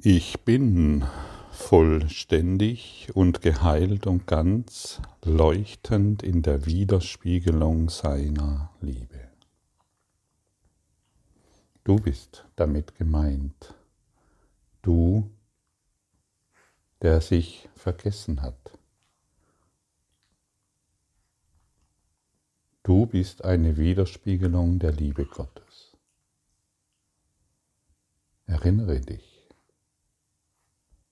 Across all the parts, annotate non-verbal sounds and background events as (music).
Ich bin vollständig und geheilt und ganz leuchtend in der Widerspiegelung seiner Liebe. Du bist damit gemeint. Du, der sich vergessen hat. Du bist eine Widerspiegelung der Liebe Gottes. Erinnere dich.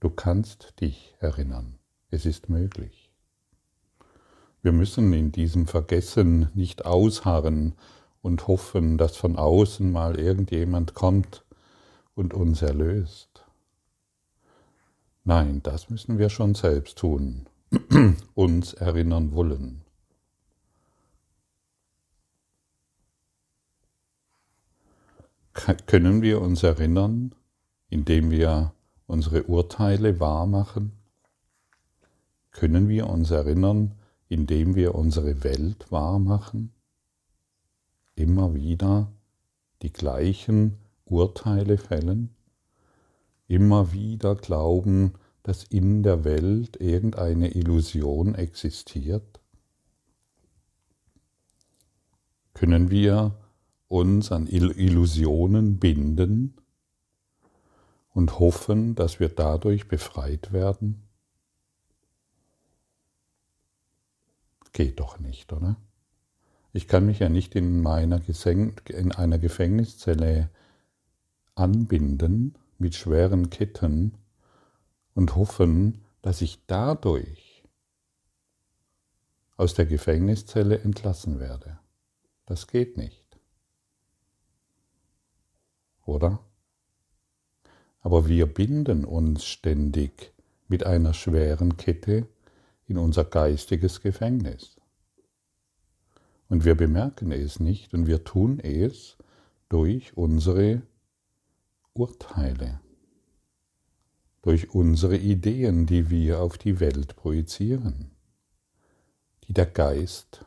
Du kannst dich erinnern. Es ist möglich. Wir müssen in diesem Vergessen nicht ausharren und hoffen, dass von außen mal irgendjemand kommt und uns erlöst. Nein, das müssen wir schon selbst tun, (clears throat) uns erinnern wollen. Können wir uns erinnern, indem wir unsere Urteile wahr machen? Können wir uns erinnern, indem wir unsere Welt wahr machen? Immer wieder die gleichen Urteile fällen? Immer wieder glauben, dass in der Welt irgendeine Illusion existiert? Können wir uns an Illusionen binden und hoffen, dass wir dadurch befreit werden? Geht doch nicht, oder? Ich kann mich ja nicht in, meiner in einer Gefängniszelle anbinden mit schweren Ketten und hoffen, dass ich dadurch aus der Gefängniszelle entlassen werde. Das geht nicht. Oder? Aber wir binden uns ständig mit einer schweren Kette in unser geistiges Gefängnis. Und wir bemerken es nicht und wir tun es durch unsere Urteile, durch unsere Ideen, die wir auf die Welt projizieren, die der Geist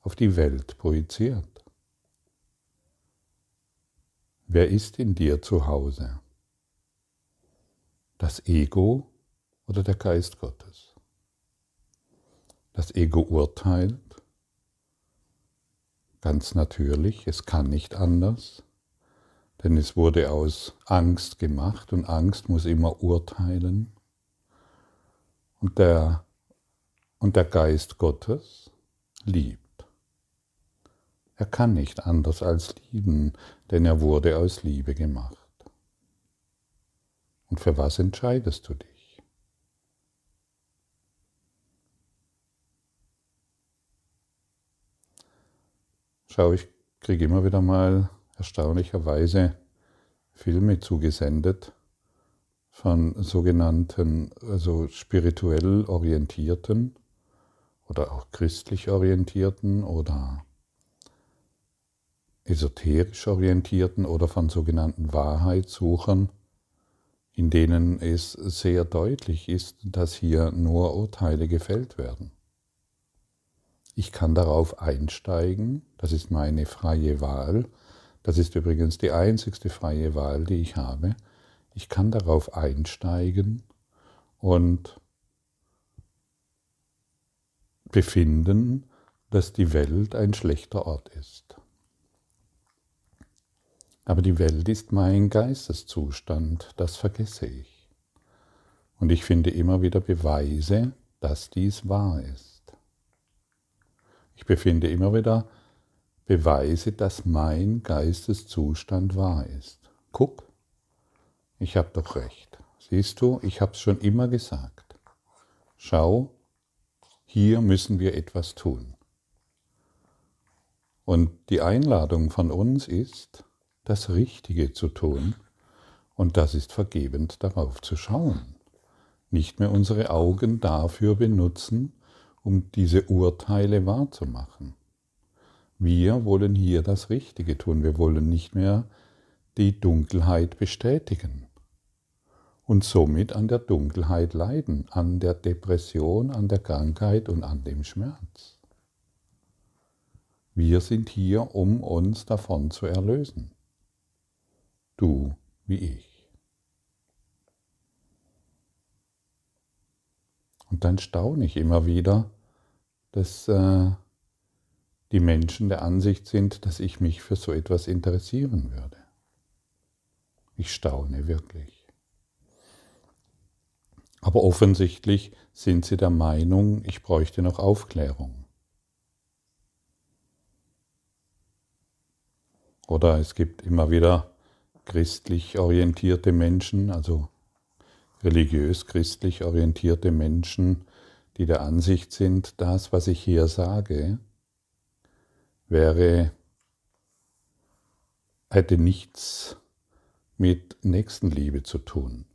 auf die Welt projiziert. Wer ist in dir zu Hause? Das Ego oder der Geist Gottes. Das Ego urteilt, ganz natürlich, es kann nicht anders, denn es wurde aus Angst gemacht und Angst muss immer urteilen. Und der, und der Geist Gottes liebt. Er kann nicht anders als lieben, denn er wurde aus Liebe gemacht. Und für was entscheidest du dich? Schau, ich kriege immer wieder mal erstaunlicherweise Filme zugesendet von sogenannten, also spirituell orientierten oder auch christlich orientierten oder esoterisch orientierten oder von sogenannten Wahrheitssuchern, in denen es sehr deutlich ist, dass hier nur Urteile gefällt werden. Ich kann darauf einsteigen, das ist meine freie Wahl, das ist übrigens die einzigste freie Wahl, die ich habe. Ich kann darauf einsteigen und befinden, dass die Welt ein schlechter Ort ist. Aber die Welt ist mein Geisteszustand, das vergesse ich. Und ich finde immer wieder Beweise, dass dies wahr ist. Ich befinde immer wieder Beweise, dass mein Geisteszustand wahr ist. Guck, ich habe doch recht. Siehst du, ich habe es schon immer gesagt. Schau, hier müssen wir etwas tun. Und die Einladung von uns ist, das Richtige zu tun, und das ist vergebend darauf zu schauen. Nicht mehr unsere Augen dafür benutzen, um diese Urteile wahrzumachen. Wir wollen hier das Richtige tun, wir wollen nicht mehr die Dunkelheit bestätigen und somit an der Dunkelheit leiden, an der Depression, an der Krankheit und an dem Schmerz. Wir sind hier, um uns davon zu erlösen du wie ich. Und dann staune ich immer wieder, dass äh, die Menschen der Ansicht sind, dass ich mich für so etwas interessieren würde. Ich staune wirklich. Aber offensichtlich sind sie der Meinung, ich bräuchte noch Aufklärung. Oder es gibt immer wieder christlich orientierte Menschen, also religiös christlich orientierte Menschen, die der Ansicht sind, das, was ich hier sage, wäre, hätte nichts mit Nächstenliebe zu tun.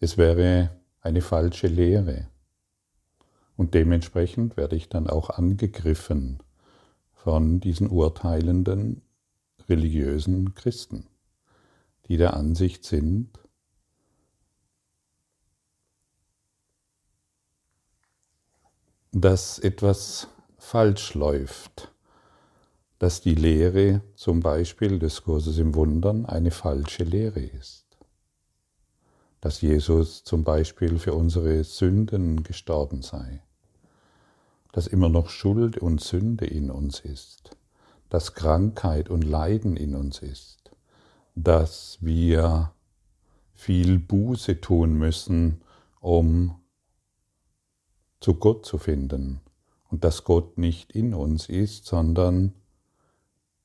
Es wäre eine falsche Lehre. Und dementsprechend werde ich dann auch angegriffen von diesen urteilenden religiösen Christen, die der Ansicht sind, dass etwas falsch läuft, dass die Lehre zum Beispiel des Kurses im Wundern eine falsche Lehre ist, dass Jesus zum Beispiel für unsere Sünden gestorben sei, dass immer noch Schuld und Sünde in uns ist, dass Krankheit und Leiden in uns ist, dass wir viel Buße tun müssen, um zu Gott zu finden und dass Gott nicht in uns ist, sondern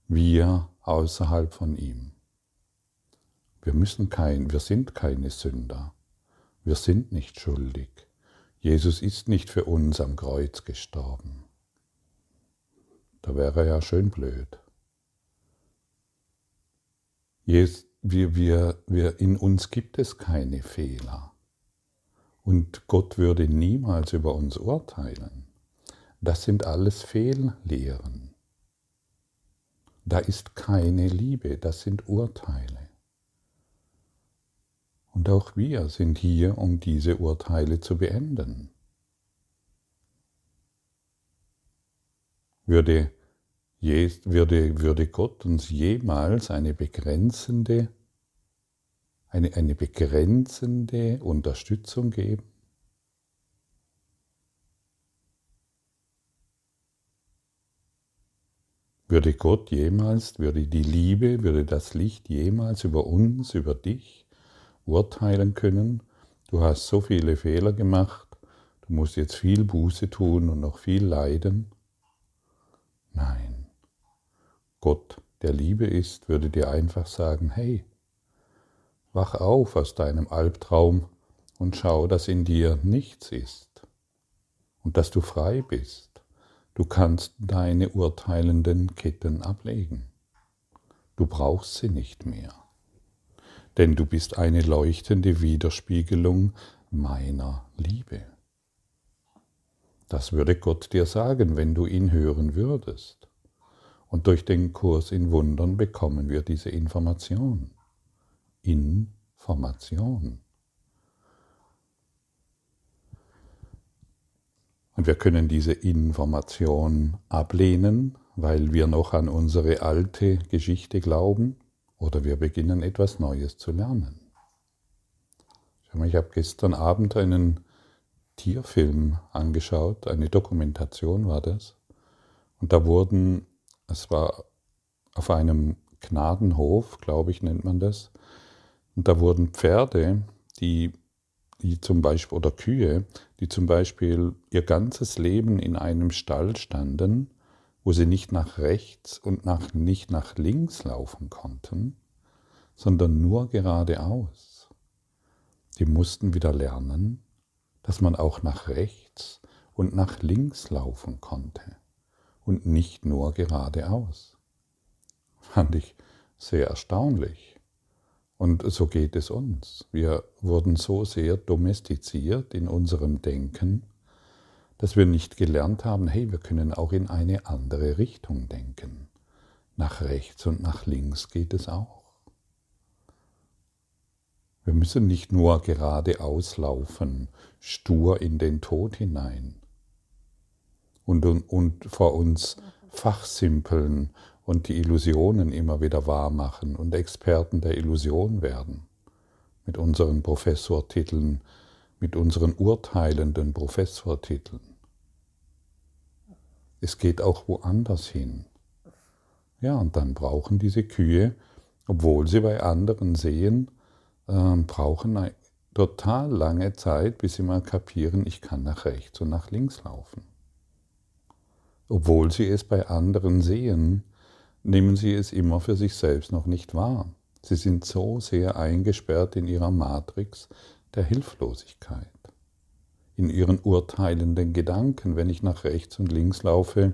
wir außerhalb von ihm. Wir müssen kein, wir sind keine Sünder. Wir sind nicht schuldig. Jesus ist nicht für uns am Kreuz gestorben. Da wäre ja schön blöd. Wir, wir, wir, in uns gibt es keine Fehler. Und Gott würde niemals über uns urteilen. Das sind alles Fehllehren. Da ist keine Liebe, das sind Urteile. Und auch wir sind hier, um diese Urteile zu beenden. Würde, würde, würde Gott uns jemals eine begrenzende, eine, eine begrenzende Unterstützung geben? Würde Gott jemals, würde die Liebe, würde das Licht jemals über uns, über dich urteilen können? Du hast so viele Fehler gemacht, du musst jetzt viel Buße tun und noch viel leiden? Nein. Gott, der Liebe ist, würde dir einfach sagen, hey, wach auf aus deinem Albtraum und schau, dass in dir nichts ist und dass du frei bist Du kannst deine urteilenden Ketten ablegen. Du brauchst sie nicht mehr, denn du bist eine leuchtende Widerspiegelung meiner Liebe. Das würde Gott dir sagen, wenn du ihn hören würdest. Und durch den Kurs in Wundern bekommen wir diese Information. Information. Und wir können diese Information ablehnen, weil wir noch an unsere alte Geschichte glauben, oder wir beginnen etwas Neues zu lernen. Ich habe gestern Abend einen Tierfilm angeschaut, eine Dokumentation war das. Und da wurden, es war auf einem Gnadenhof, glaube ich, nennt man das, und da wurden Pferde, die die zum Beispiel, oder Kühe, die zum Beispiel ihr ganzes Leben in einem Stall standen, wo sie nicht nach rechts und nach, nicht nach links laufen konnten, sondern nur geradeaus. Die mussten wieder lernen, dass man auch nach rechts und nach links laufen konnte und nicht nur geradeaus. Fand ich sehr erstaunlich. Und so geht es uns. Wir wurden so sehr domestiziert in unserem Denken, dass wir nicht gelernt haben, hey, wir können auch in eine andere Richtung denken. Nach rechts und nach links geht es auch. Wir müssen nicht nur geradeaus laufen, stur in den Tod hinein und, und, vor uns fachsimpeln und die Illusionen immer wieder wahr machen und Experten der Illusion werden. Mit unseren Professortiteln mit unseren urteilenden Professortiteln. Es geht auch woanders hin. Ja, und dann brauchen diese Kühe, obwohl sie bei anderen sehen, äh, brauchen eine total lange Zeit, bis sie mal kapieren, ich kann nach rechts und nach links laufen. Obwohl sie es bei anderen sehen, nehmen sie es immer für sich selbst noch nicht wahr. Sie sind so sehr eingesperrt in ihrer Matrix der Hilflosigkeit, in ihren urteilenden Gedanken. Wenn ich nach rechts und links laufe,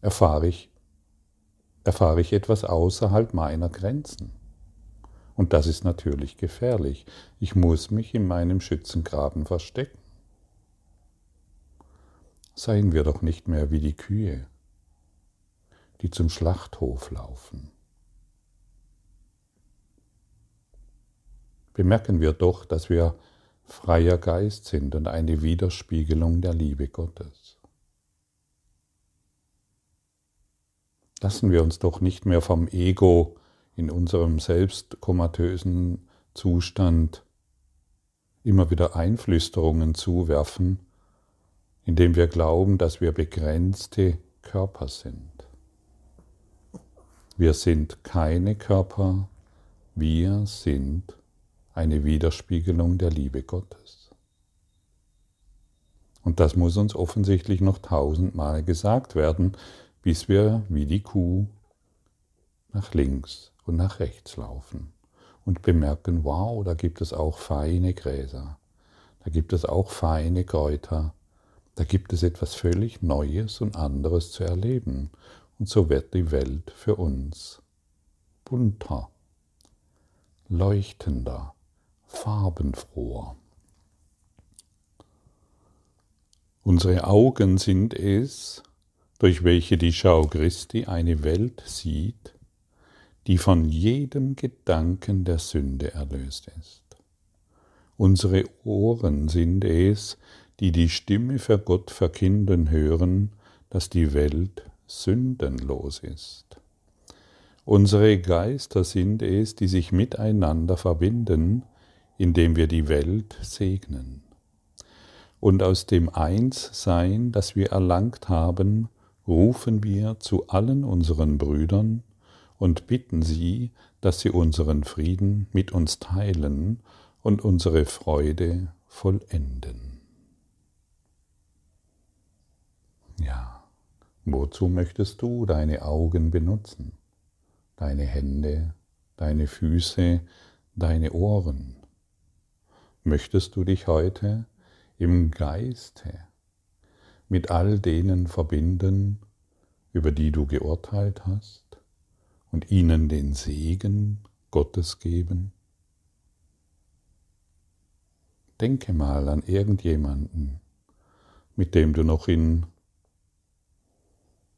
erfahre ich, erfahre ich etwas außerhalb meiner Grenzen. Und das ist natürlich gefährlich. Ich muss mich in meinem Schützengraben verstecken. Seien wir doch nicht mehr wie die Kühe, die zum Schlachthof laufen. Bemerken wir doch, dass wir freier Geist sind und eine Widerspiegelung der Liebe Gottes. Lassen wir uns doch nicht mehr vom Ego in unserem selbstkomatösen Zustand immer wieder Einflüsterungen zuwerfen, indem wir glauben, dass wir begrenzte Körper sind. Wir sind keine Körper, wir sind eine Widerspiegelung der Liebe Gottes. Und das muss uns offensichtlich noch tausendmal gesagt werden, bis wir wie die Kuh nach links und nach rechts laufen und bemerken, wow, da gibt es auch feine Gräser, da gibt es auch feine Kräuter, da gibt es etwas völlig Neues und anderes zu erleben. Und so wird die Welt für uns bunter, leuchtender, farbenfroher. Unsere Augen sind es, durch welche die Schau Christi eine Welt sieht, die von jedem Gedanken der Sünde erlöst ist. Unsere Ohren sind es, die die Stimme für Gott verkünden hören, dass die Welt sündenlos ist. Unsere Geister sind es, die sich miteinander verbinden, indem wir die Welt segnen. Und aus dem Einssein, das wir erlangt haben, rufen wir zu allen unseren Brüdern und bitten sie, dass sie unseren Frieden mit uns teilen und unsere Freude vollenden. Ja, wozu möchtest du deine Augen benutzen, deine Hände, deine Füße, deine Ohren? Möchtest du dich heute im Geiste mit all denen verbinden, über die du geurteilt hast? Und ihnen den Segen Gottes geben? Denke mal an irgendjemanden, mit dem du noch in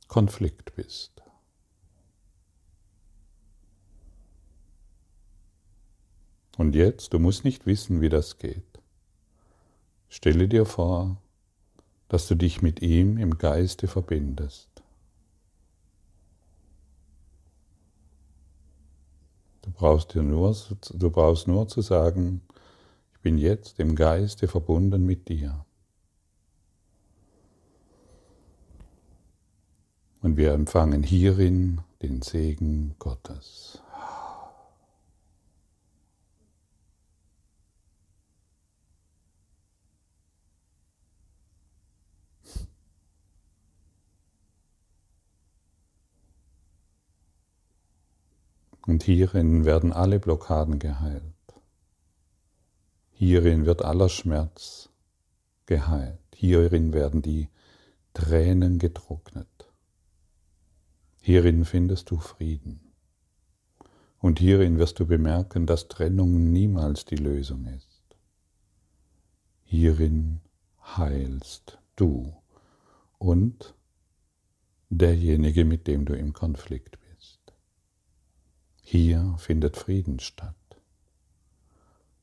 Konflikt bist. Und jetzt, du musst nicht wissen, wie das geht. Stelle dir vor, dass du dich mit ihm im Geiste verbindest. Brauchst, dir nur, du brauchst nur zu sagen, ich bin jetzt im Geiste verbunden mit dir. Und wir empfangen hierin den Segen Gottes. Und hierin werden alle Blockaden geheilt. Hierin wird aller Schmerz geheilt. Hierin werden die Tränen getrocknet. Hierin findest du Frieden. Und hierin wirst du bemerken, dass Trennung niemals die Lösung ist. Hierin heilst du und derjenige, mit dem du im Konflikt bist. Hier findet Frieden statt.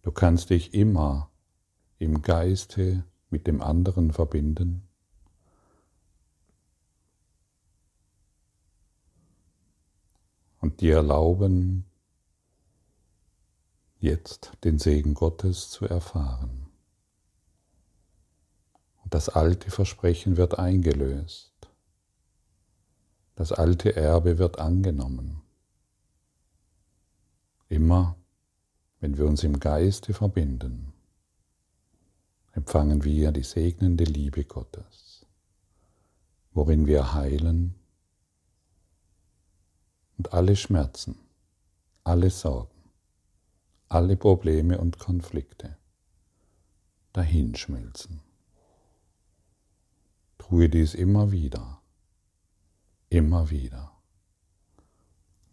Du kannst dich immer im Geiste mit dem anderen verbinden. Und dir erlauben, jetzt den Segen Gottes zu erfahren. Und das alte Versprechen wird eingelöst. Das alte Erbe wird angenommen. Immer, wenn wir uns im Geiste verbinden, empfangen wir die segnende Liebe Gottes, worin wir heilen und alle Schmerzen, alle Sorgen, alle Probleme und Konflikte dahinschmelzen. Tue dies immer wieder, immer wieder.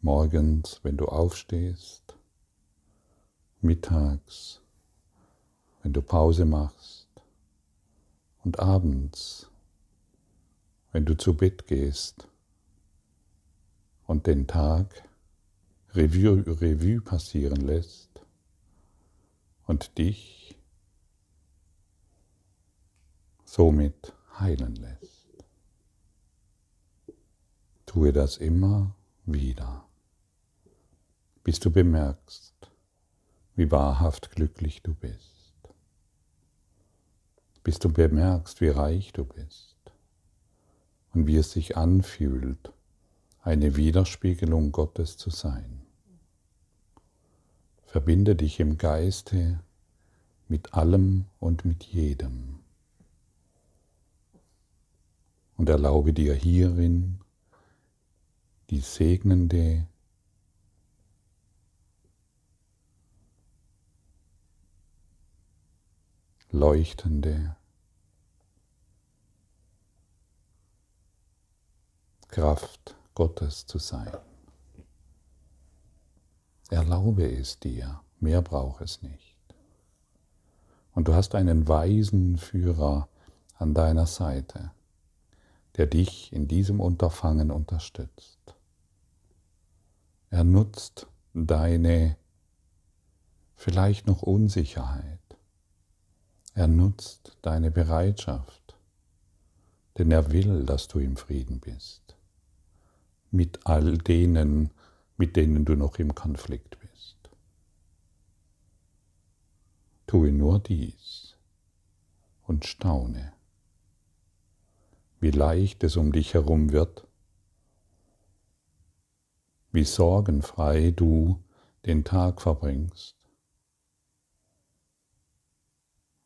Morgens, wenn du aufstehst, mittags, wenn du Pause machst und abends, wenn du zu Bett gehst und den Tag Revue, Revue passieren lässt und dich somit heilen lässt. Tue das immer wieder, bis du bemerkst, wie wahrhaft glücklich du bist, bis du bemerkst, wie reich du bist. Und wie es sich anfühlt, eine Widerspiegelung Gottes zu sein. Verbinde dich im Geiste mit allem und mit jedem. Und erlaube dir hierin die segnende leuchtende Kraft Gottes zu sein. Erlaube es dir, mehr braucht es nicht. Und du hast einen weisen Führer an deiner Seite, der dich in diesem Unterfangen unterstützt. Er nutzt deine vielleicht noch Unsicherheit. Er nutzt deine Bereitschaft, denn er will, dass du im Frieden bist mit all denen, mit denen du noch im Konflikt bist. Tue nur dies und staune, wie leicht es um dich herum wird, wie sorgenfrei du den Tag verbringst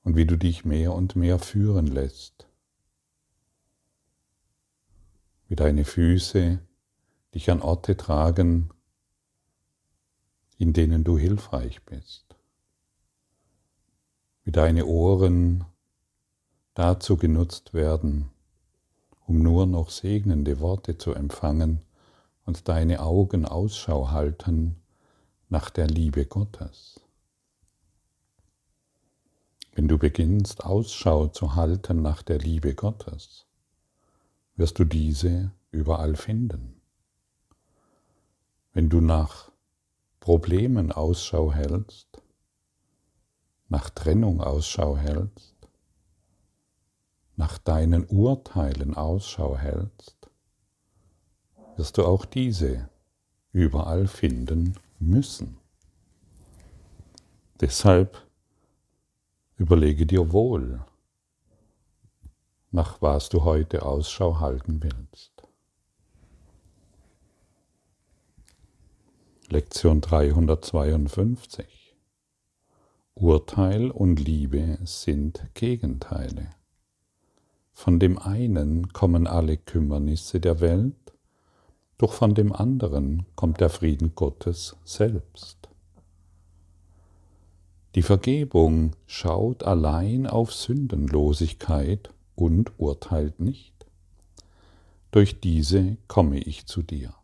und wie du dich mehr und mehr führen lässt, wie deine Füße dich an Orte tragen, in denen du hilfreich bist, wie deine Ohren dazu genutzt werden, um nur noch segnende Worte zu empfangen und deine Augen Ausschau halten nach der Liebe Gottes. Wenn du beginnst Ausschau zu halten nach der Liebe Gottes, wirst du diese überall finden. Wenn du nach Problemen Ausschau hältst, nach Trennung Ausschau hältst, nach deinen Urteilen Ausschau hältst, wirst du auch diese überall finden müssen. Deshalb überlege dir wohl, nach was du heute Ausschau halten willst. Lektion 352 Urteil und Liebe sind Gegenteile. Von dem einen kommen alle Kümmernisse der Welt, doch von dem anderen kommt der Frieden Gottes selbst. Die Vergebung schaut allein auf Sündenlosigkeit und urteilt nicht. Durch diese komme ich zu dir.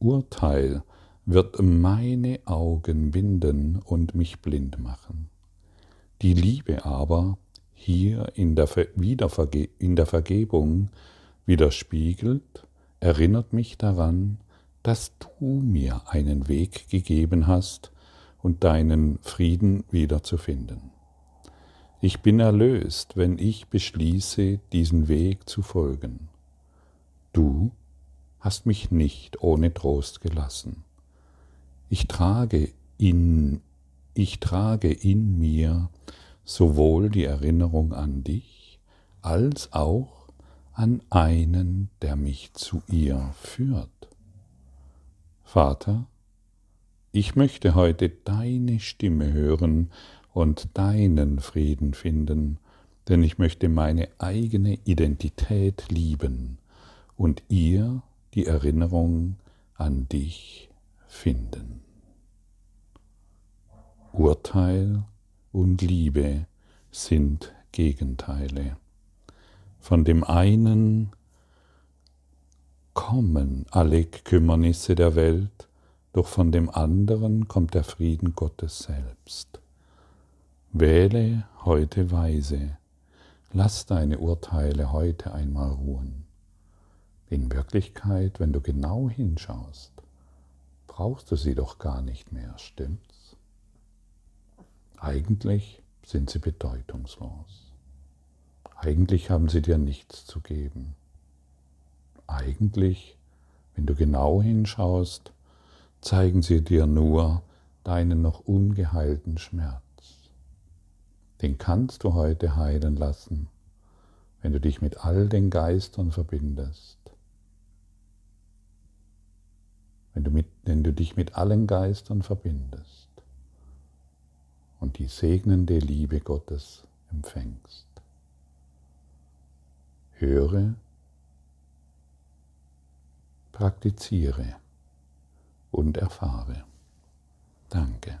Urteil wird meine Augen binden und mich blind machen. Die Liebe aber hier in der, Wiederverge in der Vergebung widerspiegelt, erinnert mich daran, dass du mir einen Weg gegeben hast und deinen Frieden wiederzufinden. Ich bin erlöst, wenn ich beschließe, diesen Weg zu folgen. Du hast mich nicht ohne Trost gelassen. Ich trage in, ich trage in mir sowohl die Erinnerung an dich als auch an einen, der mich zu ihr führt. Vater, ich möchte heute deine Stimme hören und deinen Frieden finden, denn ich möchte meine eigene Identität lieben und ihr die Erinnerung an dich finden. Urteil und Liebe sind Gegenteile. Von dem einen kommen alle Kümmernisse der Welt, doch von dem anderen kommt der Frieden Gottes selbst. Wähle heute weise, lass deine Urteile heute einmal ruhen. In Wirklichkeit, wenn du genau hinschaust, brauchst du sie doch gar nicht mehr, stimmt's? Eigentlich sind sie bedeutungslos. Eigentlich haben sie dir nichts zu geben. Eigentlich, wenn du genau hinschaust, zeigen sie dir nur deinen noch ungeheilten Schmerz. Den kannst du heute heilen lassen, wenn du dich mit all den Geistern verbindest. Wenn du, mit, wenn du dich mit allen Geistern verbindest und die segnende Liebe Gottes empfängst. Höre, praktiziere und erfahre. Danke.